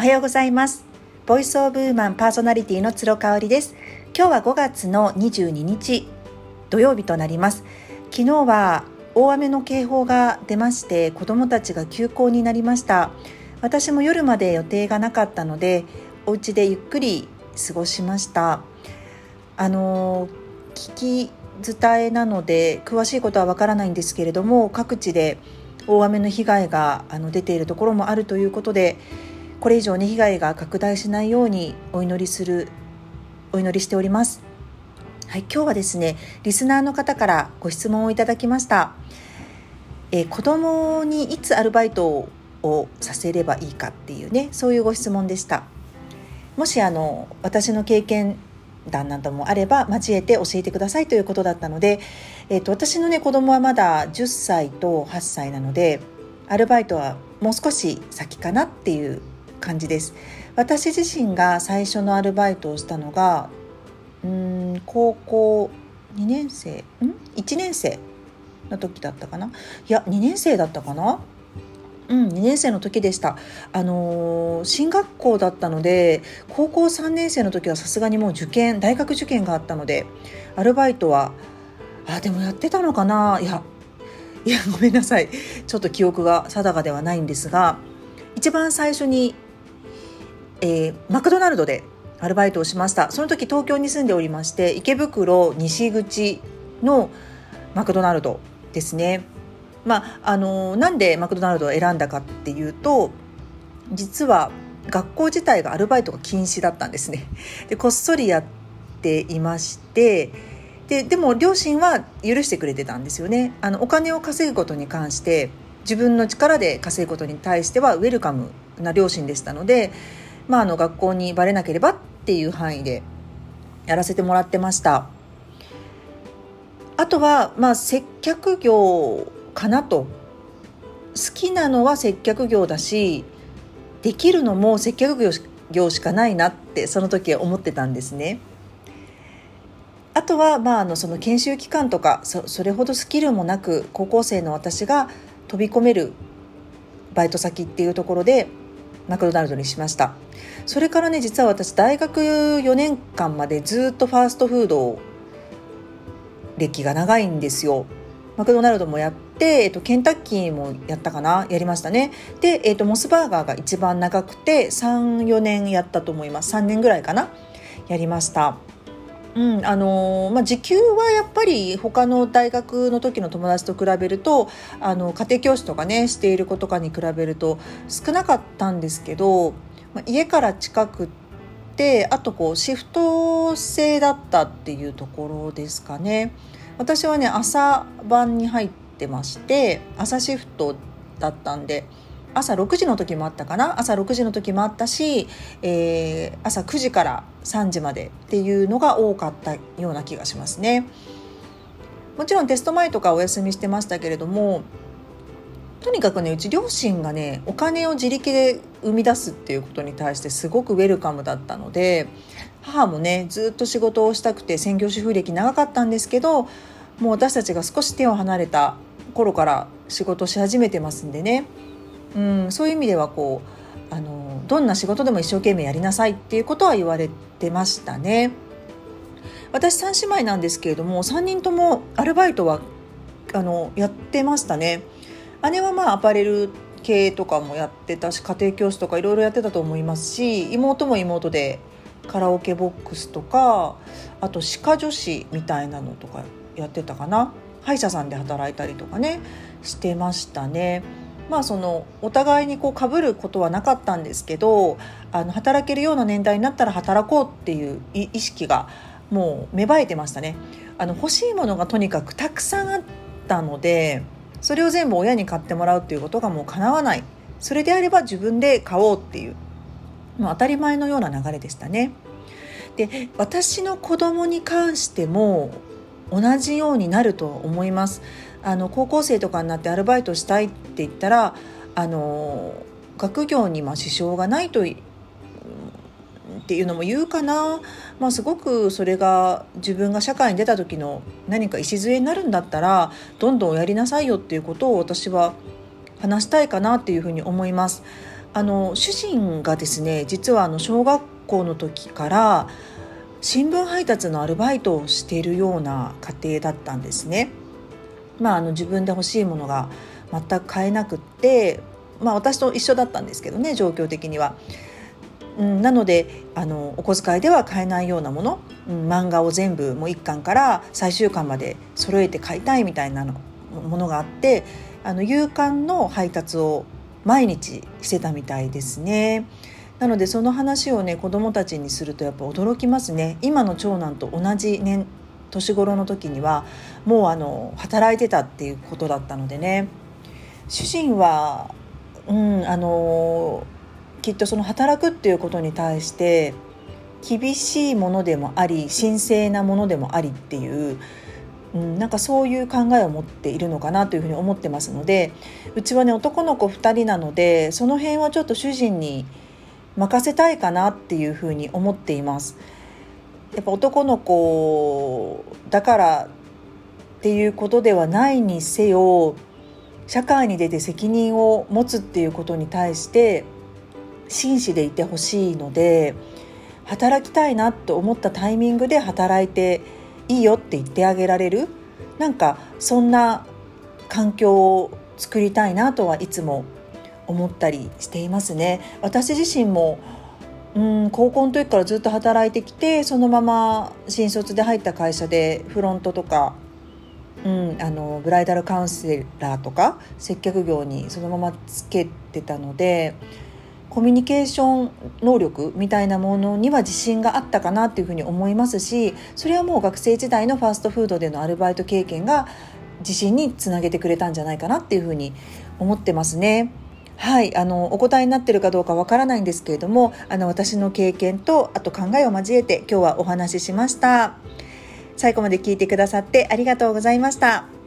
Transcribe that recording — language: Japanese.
おはようございます。ボイスオブウーマンパーソナリティの鶴香織です。今日は5月の22日土曜日となります。昨日は大雨の警報が出まして子どもたちが休校になりました。私も夜まで予定がなかったのでお家でゆっくり過ごしました。あの聞き伝えなので詳しいことはわからないんですけれども各地で大雨の被害があの出ているところもあるということでこれ以上に被害が拡大しないようにお祈りするお祈りしております。はい、今日はですねリスナーの方からご質問をいただきました。えー、子供にいつアルバイトをさせればいいかっていうねそういうご質問でした。もしあの私の経験談などもあれば交えて教えてくださいということだったので、えーと、私のね子供はまだ10歳と8歳なのでアルバイトはもう少し先かなっていう感じです。私自身が最初のアルバイトをしたのがうん高校2年生ん？1年生の時だったかな？いや2年生だったかな？うん、2年生の時でした。あのー、進学校だったので、高校3年生の時はさすがにもう受験、大学受験があったので、アルバイトは、あ、でもやってたのかな？いや、いや、ごめんなさい。ちょっと記憶が定かではないんですが、一番最初に、えー、マクドナルドでアルバイトをしました。その時東京に住んでおりまして、池袋西口のマクドナルドですね。まあ、あのなんでマクドナルドを選んだかっていうと実は学校自体がアルバイトが禁止だったんですね。でこっそりやっていましてででも両親は許してくれてたんですよね。あのお金を稼ぐことに関して自分の力で稼ぐことに対してはウェルカムな両親でしたので、まあ、あの学校にバレなければっていう範囲でやらせてもらってました。あとは、まあ、接客業かなと好きなのは接客業だしできるのも接客業しかないなってその時思ってたんですね。あとは、まあ、あのその研修期間とかそれほどスキルもなく高校生の私が飛び込めるバイト先っていうところでマクドナルドにしました。それからね実は私大学4年間までずっとファーストフード歴が長いんですよ。マクドナルドもやって、えっと、ケンタッキーもやったかな？やりましたね。で、えっと、モスバーガーが一番長くて34年やったと思います。3年ぐらいかな？やりました。うんあの、まあ、時給はやっぱり他の大学の時の友達と比べるとあの家庭教師とかねしている子とかに比べると少なかったんですけど、まあ、家から近くってあとこうシフト制だったっていうところですかね。私はね朝晩に入ってまして朝シフトだったんで朝6時の時もあったかな？朝6時の時もあったし、えー、朝9時から3時までっていうのが多かったような気がしますね。もちろんテスト前とかお休みしてましたけれどもとにかくねうち両親がねお金を自力で生み出すっていうことに対してすごくウェルカムだったので母もねずっと仕事をしたくて専業主婦歴長かったんですけどもう私たちが少し手を離れた頃から仕事し始めてますんでね、うん、そういう意味ではこうあのどんな仕事でも一生懸命やりなさいっていうことは言われてましたね。私3姉妹なんですけれども3人ともアルバイトはあのやってましたね。姉はまあアパレル系とかもやってたし家庭教師とかいろいろやってたと思いますし妹も妹でカラオケボックスとかあと歯科助手みたいなのとかやってたかな歯医者さんで働いたりとかねしてましたね。まあそのお互いにこう被ることはなかったんですけどあの働けるような年代になったら働こうっていう意識がもう芽生えてましたね。あの欲しいものがとにかくたくさんあったのでそれを全部親に買ってもらうっていうことがもう叶わないそれであれば自分で買おうっていうもう当たり前のような流れでしたね。で私の子供に関しても同じようになると思います。あの高校生とかになってアルバイトしたいっって言ったらあの学業にま支障がないとっていうのも言うかな、まあ、すごくそれが自分が社会に出た時の何か礎になるんだったらどんどんやりなさいよっていうことを私は話したいかなっていうふうに思います。あの主人がですね実はあの小学校の時から新聞配達のアルバイトをしているような家庭だったんですね。まあ、あの自分で欲しいものが全く買えなくって、まあ、私と一緒だったんですけどね状況的には。なのであのお小遣いでは買えないようなもの、うん、漫画を全部もう1巻から最終巻まで揃えて買いたいみたいなのものがあってあの夕刊の配達を毎日してたみたいですね。なのでその話をね子どもたちにするとやっぱ驚きますね。今の長男と同じ年年頃の時にはもうあの働いてたっていうことだったのでね主人は、うん、あのきっとその働くっていうことに対して厳しいものでもあり神聖なものでもありっていう、うん、なんかそういう考えを持っているのかなというふうに思ってますのでうちはね男の子2人なのでその辺はちょっと主人に任せたいかなっていうふうに思っています。やっぱ男の子だからっていうことではないにせよ社会に出て責任を持つっていうことに対して真摯でいてほしいので働きたいなと思ったタイミングで働いていいよって言ってあげられるなんかそんな環境を作りたいなとはいつも思ったりしていますね。私自身もうん高校の時からずっと働いてきてそのまま新卒で入った会社でフロントとか、うん、あのブライダルカウンセラーとか接客業にそのままつけてたのでコミュニケーション能力みたいなものには自信があったかなっていうふうに思いますしそれはもう学生時代のファーストフードでのアルバイト経験が自信につなげてくれたんじゃないかなっていうふうに思ってますね。はい、あのお答えになってるかどうかわからないんですけれどもあの私の経験とあと考えを交えて今日はお話ししました最後まで聞いてくださってありがとうございました。